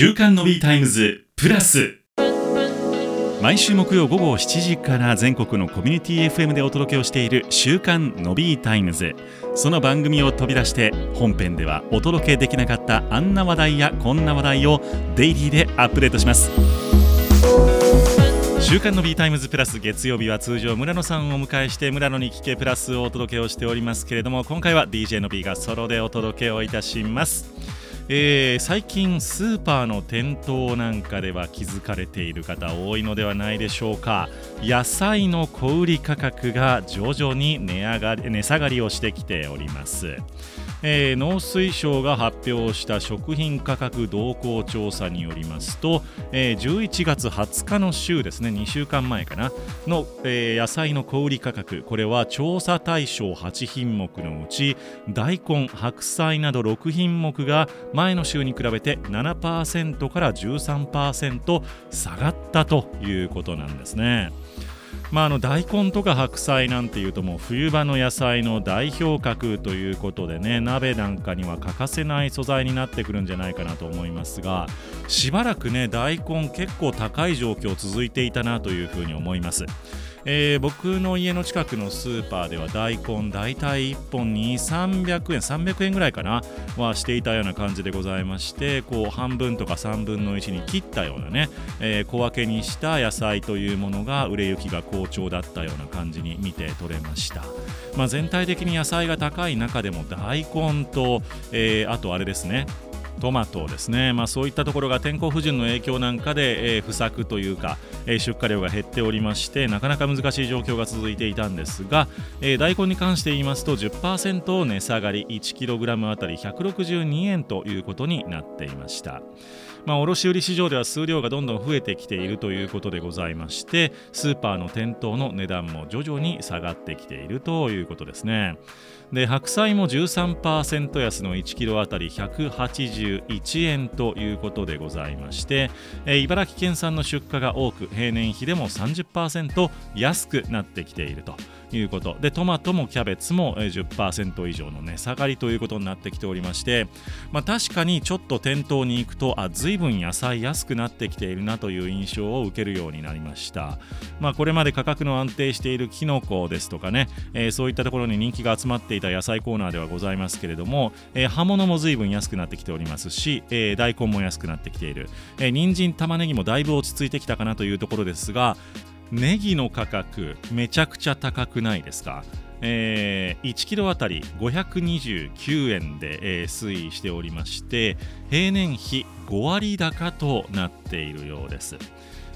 週刊 Nobby タイムズプラス。毎週木曜午後7時から全国のコミュニティ FM でお届けをしている週刊 Nobby タイムズ。その番組を飛び出して本編ではお届けできなかったあんな話題やこんな話題をデイリーでアップデートします。週刊の B タイムズプラス月曜日は通常村野さんをお迎えして村野に聞けプラスをお届けをしておりますけれども今回は DJ の B がソロでお届けをいたします。えー、最近スーパーの店頭なんかでは気づかれている方多いのではないでしょうか。野菜の小売価格が徐々に値上がり値下がりをしてきております。えー、農水省が発表した食品価格動向調査によりますと、えー、11月20日の週ですね2週間前かなの、えー、野菜の小売価格これは調査対象8品目のうち大根白菜など6品目が前の週に比べて7%から13%下がったということなんですね。まあ、あの大根とか白菜なんていうともう冬場の野菜の代表格ということでね鍋なんかには欠かせない素材になってくるんじゃないかなと思いますがしばらくね大根結構高い状況続いていたなというふうに思います。えー、僕の家の近くのスーパーでは大根大体1本に300円300円ぐらいかなはしていたような感じでございましてこう半分とか3分の1に切ったようなね、えー、小分けにした野菜というものが売れ行きが好調だったような感じに見て取れました、まあ、全体的に野菜が高い中でも大根と、えー、あとあれですねトマトですね、まあ、そういったところが天候不順の影響なんかで、えー、不作というか、出荷量が減っておりましてなかなか難しい状況が続いていたんですが、大根に関して言いますと10%値下がり 1kg あたり162円ということになっていました。まあ、卸売市場では数量がどんどん増えてきているということでございましてスーパーの店頭の値段も徐々に下がってきているということですね。で白菜も13%安の1キロあたり181円ということでございまして、茨城県産の出荷が多く平年比でも30%安くなってきているということ。でトマトもキャベツも10%以上の値下がりということになってきておりまして、まあ、確かにちょっと店頭に行くとあ随分野菜安くなってきているなという印象を受けるようになりました、まあ、これまで価格の安定しているキノコですとかね、えー、そういったところに人気が集まっていた野菜コーナーではございますけれども、えー、葉物も随分安くなってきておりますし、えー、大根も安くなってきている、えー、人参玉ねぎもだいぶ落ち着いてきたかなというところですがネギの価格めちゃくちゃ高くないですか？えー、1キロあたり529円で、えー、推移しておりまして平年比5割高となっているようです。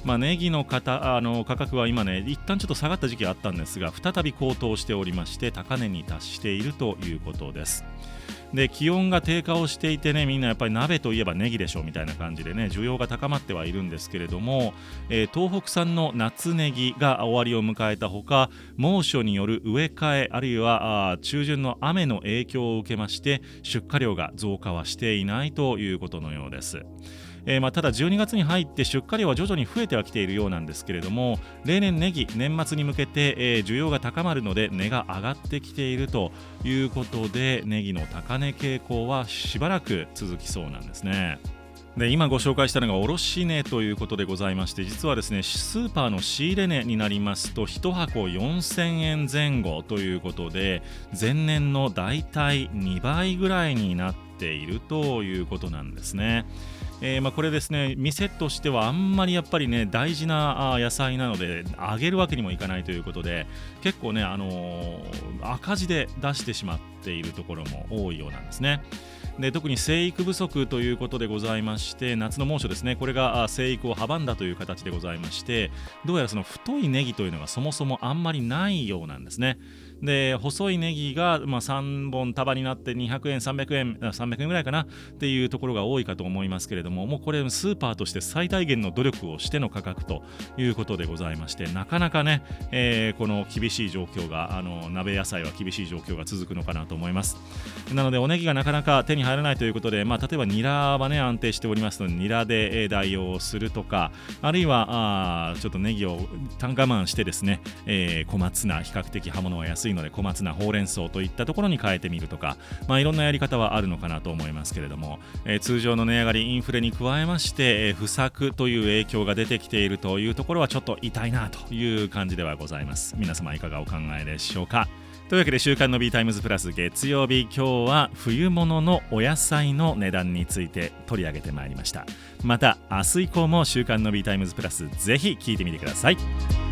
まあ、ネギのあの価格は今ね一旦ちょっと下がった時期があったんですが再び高騰しておりまして高値に達しているということです。で気温が低下をしていてねみんなやっぱり鍋といえばネギでしょうみたいな感じでね需要が高まってはいるんですけれども、えー、東北産の夏ネギが終わりを迎えたほか猛暑による植え替えあるいはあ中旬の雨の影響を受けまして出荷量が増加はしていないということのようです。えー、まあ、ただ12月に入って出荷量は徐々に増えてはきているようなんですけれども例年ネギ年末に向けて、需要が高まるので値が上がってきているということでネギの高値傾向はしばらく続きそうなんですね。で今ご紹介したのが卸値ということでございまして実はですねスーパーの仕入れ値になりますと1箱4000円前後ということで前年の大体2倍ぐらいになっているということなんですね。えー、ま、これですね店としてはあんまりやっぱりね大事な野菜なのであげるわけにもいかないということで結構ね、あのー、赤字で出してしまっているところも多いようなんですね。で特に生育不足ということでございまして夏の猛暑ですねこれが生育を阻んだという形でございましてどうやらその太いネギというのがそもそもあんまりないようなんですね。で細いネギが、まあ、3本束になって200円300円300円ぐらいかなっていうところが多いかと思いますけれどももうこれスーパーとして最大限の努力をしての価格ということでございましてなかなかね、えー、この厳しい状況があの鍋野菜は厳しい状況が続くのかなと思います。なのでおネギがなかなか手に入らないということで、まあ、例えばニラはね安定しておりますのでニラで代用するとかあるいはあちょっとネギを単価慢してですね、えー、小松菜比較的刃物は安いいので小松菜ほうれん草といったところに変えてみるとか、まあ、いろんなやり方はあるのかなと思いますけれども、えー、通常の値上がりインフレに加えまして、えー、不作という影響が出てきているというところはちょっと痛いなという感じではございます。皆様いかがお考えでしょうか。というわけで週刊の B タイムズプラス月曜日今日は冬物のお野菜の値段について取り上げてまいりました。また明日以降も週刊の B タイムズプラスぜひ聞いてみてください。